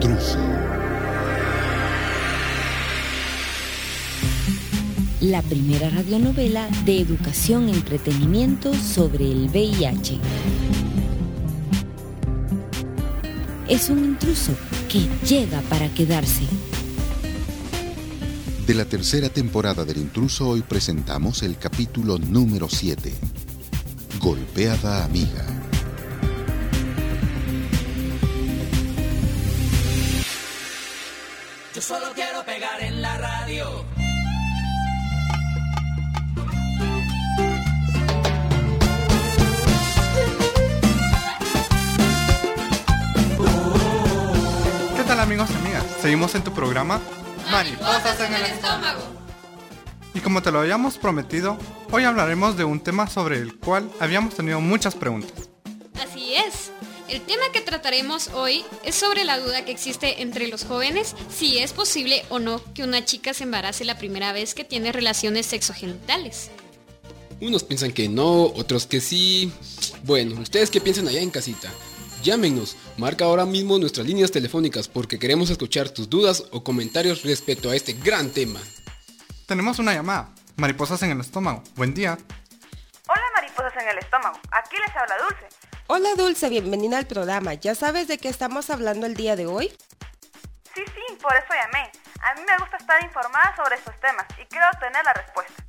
intruso. La primera radionovela de educación y entretenimiento sobre el VIH. Es un intruso que llega para quedarse. De la tercera temporada del intruso hoy presentamos el capítulo número 7. Golpeada amiga. Yo solo quiero pegar en la radio. ¿Qué tal amigos y amigas? Seguimos en tu programa Mariposas en el estómago. Y como te lo habíamos prometido, hoy hablaremos de un tema sobre el cual habíamos tenido muchas preguntas. El tema que trataremos hoy es sobre la duda que existe entre los jóvenes si es posible o no que una chica se embarace la primera vez que tiene relaciones sexogenitales. Unos piensan que no, otros que sí. Bueno, ¿ustedes qué piensan allá en casita? Llámenos, marca ahora mismo nuestras líneas telefónicas porque queremos escuchar tus dudas o comentarios respecto a este gran tema. Tenemos una llamada. Mariposas en el estómago. Buen día. Hola mariposas en el estómago, aquí les habla Dulce. Hola Dulce, bienvenida al programa. ¿Ya sabes de qué estamos hablando el día de hoy? Sí, sí, por eso llamé. A mí me gusta estar informada sobre estos temas y quiero obtener la respuesta.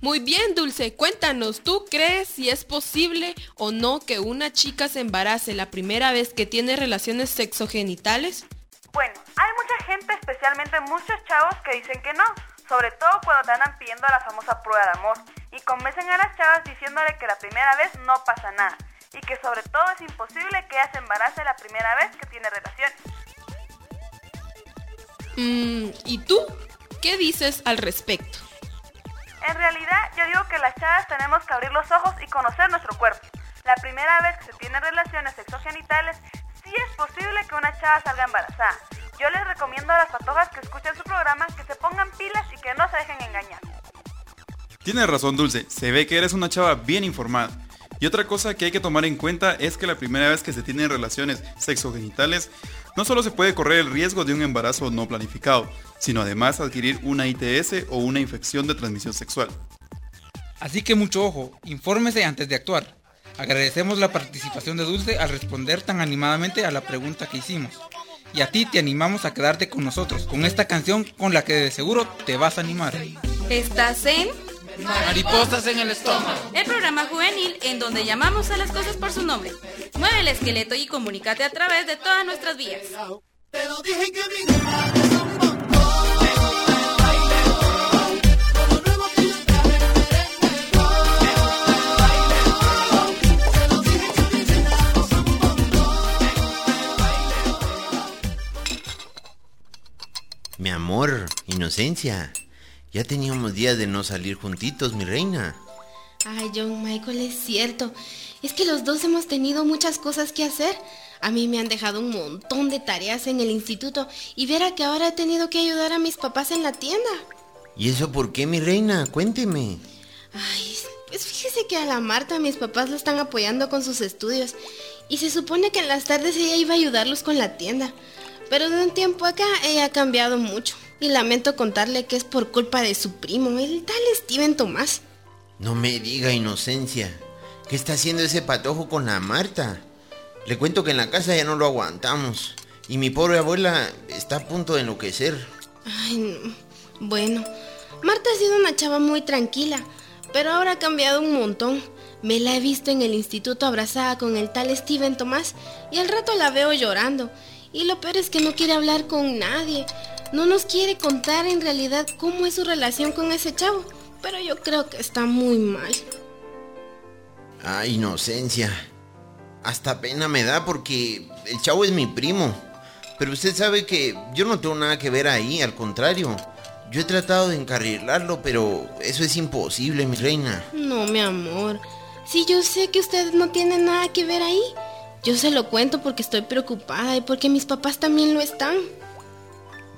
Muy bien, Dulce, cuéntanos, ¿tú crees si es posible o no que una chica se embarace la primera vez que tiene relaciones sexogenitales? Bueno, hay mucha gente, especialmente muchos chavos, que dicen que no, sobre todo cuando te andan pidiendo la famosa prueba de amor y convencen a las chavas diciéndole que la primera vez no pasa nada y que sobre todo es imposible que ella se embarace la primera vez que tiene relaciones. Mm, ¿Y tú? ¿Qué dices al respecto? En realidad, yo digo que las chavas tenemos que abrir los ojos y conocer nuestro cuerpo. La primera vez que se tienen relaciones sexogenitales, sí es posible que una chava salga embarazada. Yo les recomiendo a las patojas que escuchen su programa que se pongan pilas y que no se dejen engañar. Tienes razón, Dulce. Se ve que eres una chava bien informada. Y otra cosa que hay que tomar en cuenta es que la primera vez que se tienen relaciones sexogenitales, no solo se puede correr el riesgo de un embarazo no planificado, sino además adquirir una ITS o una infección de transmisión sexual. Así que mucho ojo, infórmese antes de actuar. Agradecemos la participación de Dulce al responder tan animadamente a la pregunta que hicimos. Y a ti te animamos a quedarte con nosotros, con esta canción con la que de seguro te vas a animar. Estás en Mariposas en el estómago. El programa juvenil en donde llamamos a las cosas por su nombre. Mueve el esqueleto y comunícate a través de todas nuestras vías. Mi amor, inocencia. Ya teníamos días de no salir juntitos, mi reina. Ay, John Michael, es cierto. Es que los dos hemos tenido muchas cosas que hacer. A mí me han dejado un montón de tareas en el instituto y verá que ahora he tenido que ayudar a mis papás en la tienda. ¿Y eso por qué, mi reina? Cuénteme. Ay, pues fíjese que a la Marta mis papás la están apoyando con sus estudios y se supone que en las tardes ella iba a ayudarlos con la tienda. Pero de un tiempo acá ella ha cambiado mucho y lamento contarle que es por culpa de su primo, el tal Steven Tomás. No me diga, inocencia. ¿Qué está haciendo ese patojo con la Marta? Le cuento que en la casa ya no lo aguantamos. Y mi pobre abuela está a punto de enloquecer. Ay, no. bueno. Marta ha sido una chava muy tranquila, pero ahora ha cambiado un montón. Me la he visto en el instituto abrazada con el tal Steven Tomás y al rato la veo llorando. Y lo peor es que no quiere hablar con nadie. No nos quiere contar en realidad cómo es su relación con ese chavo. Pero yo creo que está muy mal. Ah, inocencia. Hasta pena me da porque el chavo es mi primo. Pero usted sabe que yo no tengo nada que ver ahí, al contrario. Yo he tratado de encarrilarlo, pero eso es imposible, mi reina. No, mi amor. Si yo sé que usted no tiene nada que ver ahí. Yo se lo cuento porque estoy preocupada y porque mis papás también lo están.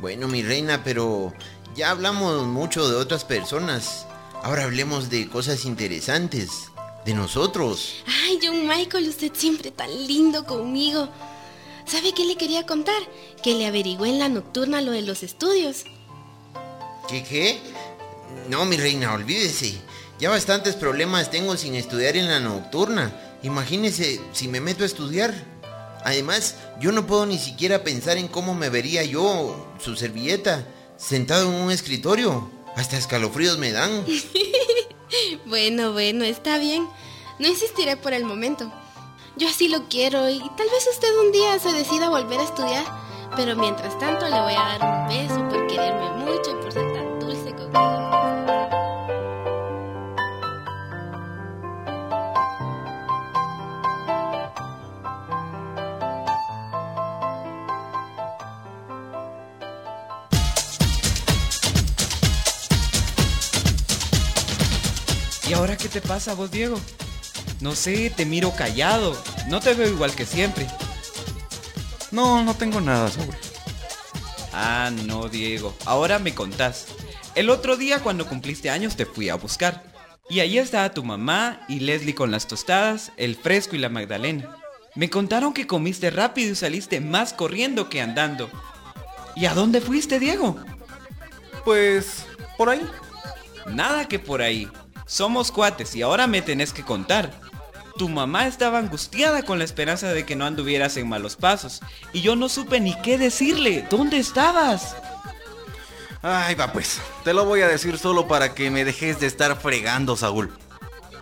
Bueno, mi reina, pero ya hablamos mucho de otras personas. Ahora hablemos de cosas interesantes. De nosotros. Ay, John Michael, usted siempre tan lindo conmigo. ¿Sabe qué le quería contar? Que le averigüé en la nocturna lo de los estudios. ¿Qué qué? No, mi reina, olvídese. Ya bastantes problemas tengo sin estudiar en la nocturna. Imagínese si me meto a estudiar. Además, yo no puedo ni siquiera pensar en cómo me vería yo, su servilleta, sentado en un escritorio. Hasta escalofríos me dan. bueno, bueno, está bien. No insistiré por el momento. Yo así lo quiero y tal vez usted un día se decida volver a estudiar. Pero mientras tanto le voy a dar un beso por quererme mucho y por ser te pasa vos, Diego? No sé, te miro callado. No te veo igual que siempre. No, no tengo nada, Saúl. Ah, no, Diego. Ahora me contás. El otro día cuando cumpliste años te fui a buscar. Y ahí estaba tu mamá y Leslie con las tostadas, el fresco y la Magdalena. Me contaron que comiste rápido y saliste más corriendo que andando. ¿Y a dónde fuiste, Diego? Pues por ahí. Nada que por ahí. Somos cuates y ahora me tenés que contar. Tu mamá estaba angustiada con la esperanza de que no anduvieras en malos pasos. Y yo no supe ni qué decirle. ¿Dónde estabas? Ay, va pues. Te lo voy a decir solo para que me dejes de estar fregando, Saúl.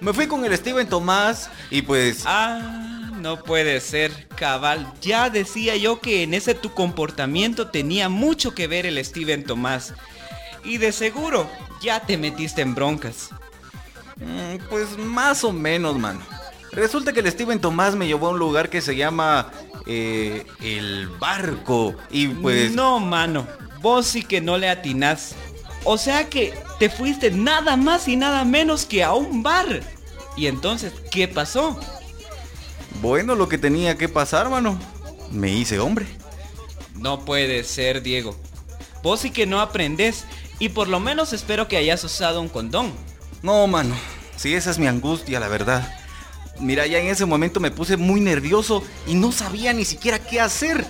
Me fui con el Steven Tomás y pues... Ah, no puede ser, cabal. Ya decía yo que en ese tu comportamiento tenía mucho que ver el Steven Tomás. Y de seguro, ya te metiste en broncas. Mm, pues más o menos, mano. Resulta que el Steven Tomás me llevó a un lugar que se llama eh, el barco. Y pues... No, mano. Vos sí que no le atinás. O sea que te fuiste nada más y nada menos que a un bar. Y entonces, ¿qué pasó? Bueno, lo que tenía que pasar, mano. Me hice hombre. No puede ser, Diego. Vos sí que no aprendés. Y por lo menos espero que hayas usado un condón. No, mano. Sí, esa es mi angustia, la verdad. Mira, ya en ese momento me puse muy nervioso y no sabía ni siquiera qué hacer.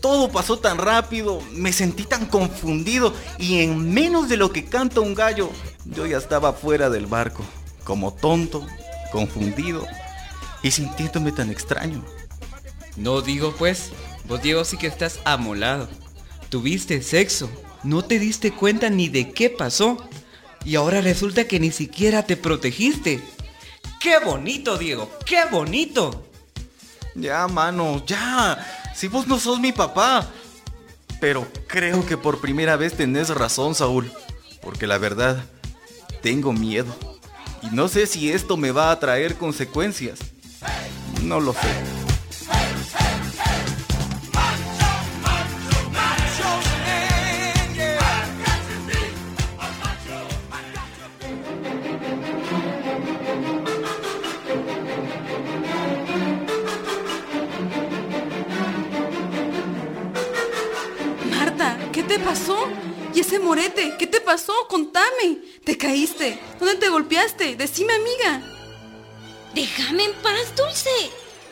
Todo pasó tan rápido, me sentí tan confundido y en menos de lo que canta un gallo, yo ya estaba fuera del barco, como tonto, confundido y sintiéndome tan extraño. No digo pues, vos Diego sí que estás amolado. Tuviste sexo, no te diste cuenta ni de qué pasó. Y ahora resulta que ni siquiera te protegiste. ¡Qué bonito, Diego! ¡Qué bonito! Ya, mano, ya. Si vos no sos mi papá. Pero creo que por primera vez tenés razón, Saúl. Porque la verdad, tengo miedo. Y no sé si esto me va a traer consecuencias. No lo sé. Pasó? ¿Y ese morete? ¿Qué te pasó? Contame. ¿Te caíste? ¿Dónde te golpeaste? Decime, amiga. Déjame en paz, Dulce.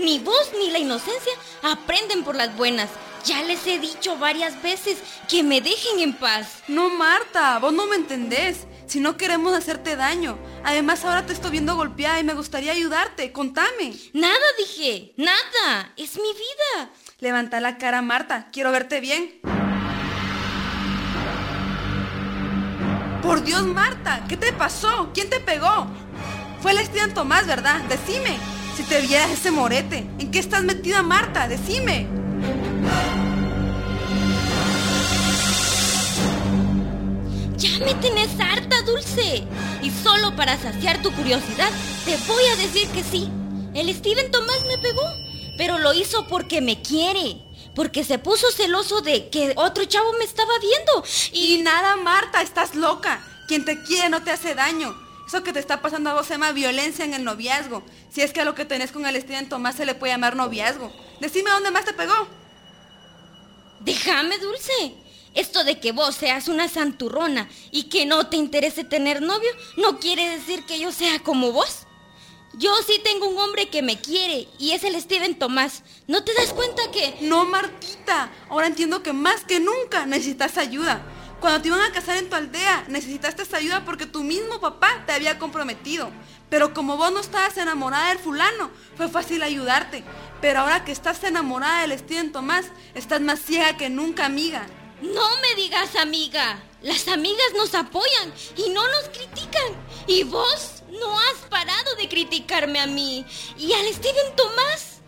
Ni vos ni la inocencia aprenden por las buenas. Ya les he dicho varias veces que me dejen en paz. No, Marta, vos no me entendés. Si no queremos hacerte daño. Además, ahora te estoy viendo golpeada y me gustaría ayudarte. Contame. Nada dije, nada. Es mi vida. Levanta la cara, Marta. Quiero verte bien. Por Dios, Marta, ¿qué te pasó? ¿Quién te pegó? Fue el Esteban Tomás, ¿verdad? Decime. Si te vieras ese morete, ¿en qué estás metida, Marta? Decime. Ya me tenés harta, Dulce. Y solo para saciar tu curiosidad, te voy a decir que sí. El Steven Tomás me pegó, pero lo hizo porque me quiere. Porque se puso celoso de que otro chavo me estaba viendo. Y, nada, Marta, estás loca. Quien te quiere no te hace daño. Eso que te está pasando a vos se llama violencia en el noviazgo. Si es que a lo que tenés con el Steven Tomás se le puede llamar noviazgo. Decime dónde más te pegó. Déjame, Dulce. Esto de que vos seas una santurrona y que no te interese tener novio no quiere decir que yo sea como vos. Yo sí tengo un hombre que me quiere y es el Steven Tomás. ¿No te das cuenta que... No, Martita. Ahora entiendo que más que nunca necesitas ayuda. Cuando te iban a casar en tu aldea, necesitaste esa ayuda porque tu mismo papá te había comprometido. Pero como vos no estabas enamorada del fulano, fue fácil ayudarte. Pero ahora que estás enamorada del Steven Tomás, estás más ciega que nunca, amiga. No me digas amiga. Las amigas nos apoyan y no nos critican. Y vos no has parado de criticarme a mí. ¿Y al Steven Tomás?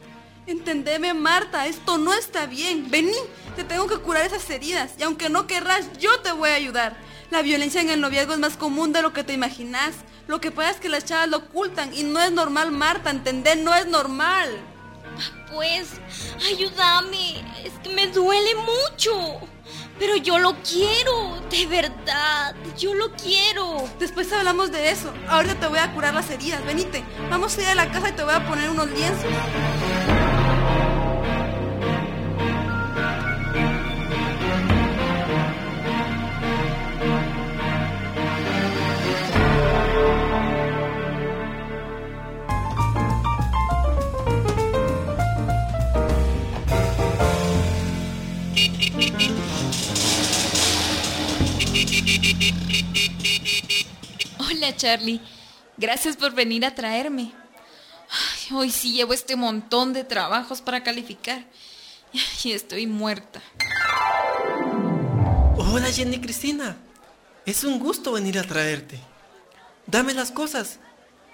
Entendeme, Marta, esto no está bien. Vení, te tengo que curar esas heridas. Y aunque no querrás, yo te voy a ayudar. La violencia en el noviazgo es más común de lo que te imaginas. Lo que pasa es que las chavas lo ocultan y no es normal, Marta, entender, no es normal. Pues, ayúdame. Es que me duele mucho. Pero yo lo quiero, de verdad, yo lo quiero. Después hablamos de eso. Ahorita te voy a curar las heridas. Venite, vamos a ir a la casa y te voy a poner unos lienzos. Charlie, gracias por venir a traerme. Ay, hoy sí llevo este montón de trabajos para calificar y estoy muerta. Hola Jenny Cristina, es un gusto venir a traerte. Dame las cosas,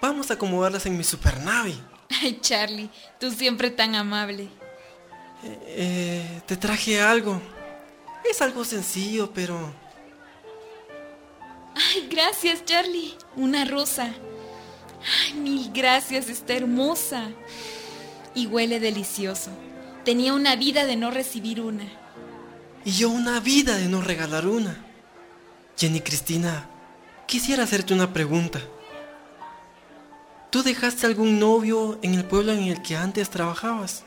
vamos a acomodarlas en mi supernave. Ay Charlie, tú siempre tan amable. Eh, te traje algo. Es algo sencillo, pero Ay, gracias, Charlie. Una rosa. Ay, mil gracias, está hermosa. Y huele delicioso. Tenía una vida de no recibir una. Y yo una vida de no regalar una. Jenny Cristina, quisiera hacerte una pregunta. ¿Tú dejaste algún novio en el pueblo en el que antes trabajabas?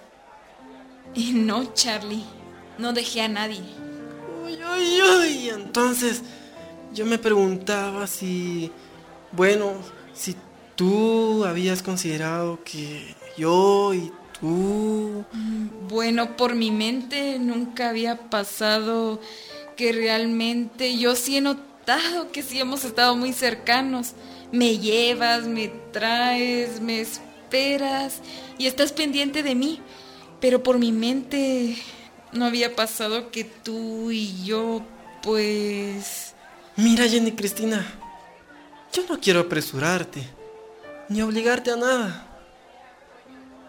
Y no, Charlie. No dejé a nadie. Uy, uy, uy. Entonces, yo me preguntaba si, bueno, si tú habías considerado que yo y tú... Mm, bueno, por mi mente nunca había pasado que realmente yo sí he notado que sí hemos estado muy cercanos. Me llevas, me traes, me esperas y estás pendiente de mí. Pero por mi mente no había pasado que tú y yo, pues... Mira, Jenny Cristina, yo no quiero apresurarte, ni obligarte a nada.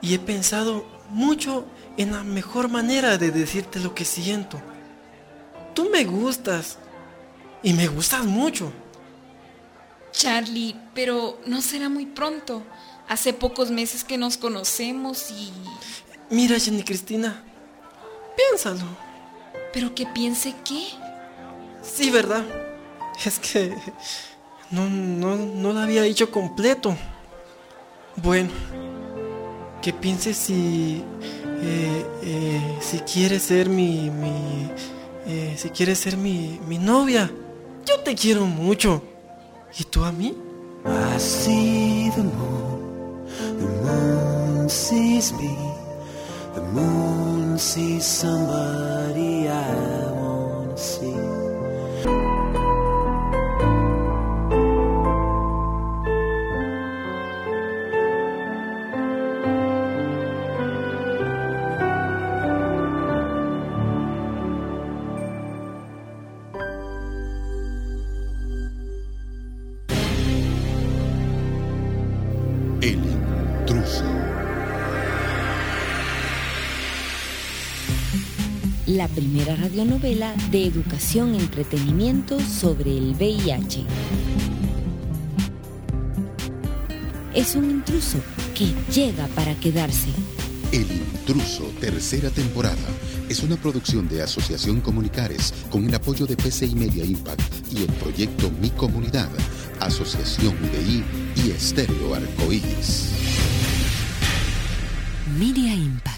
Y he pensado mucho en la mejor manera de decirte lo que siento. Tú me gustas, y me gustas mucho. Charlie, pero no será muy pronto. Hace pocos meses que nos conocemos y... Mira, Jenny Cristina, piénsalo. ¿Pero que piense qué? Sí, ¿verdad? Es que no, no, no lo había dicho completo. Bueno, que piense si, eh, eh, si quiere ser mi, mi eh, si quiere ser mi, mi novia. Yo te quiero mucho. ¿Y tú a mí? I see the moon, the moon sees me, the moon sees somebody I wanna see. La primera radionovela de educación y entretenimiento sobre el VIH. Es un intruso que llega para quedarse. El intruso, tercera temporada. Es una producción de Asociación Comunicares con el apoyo de PCI Media Impact y el proyecto Mi Comunidad, Asociación UDI y Estéreo Arcoíris. Media Impact.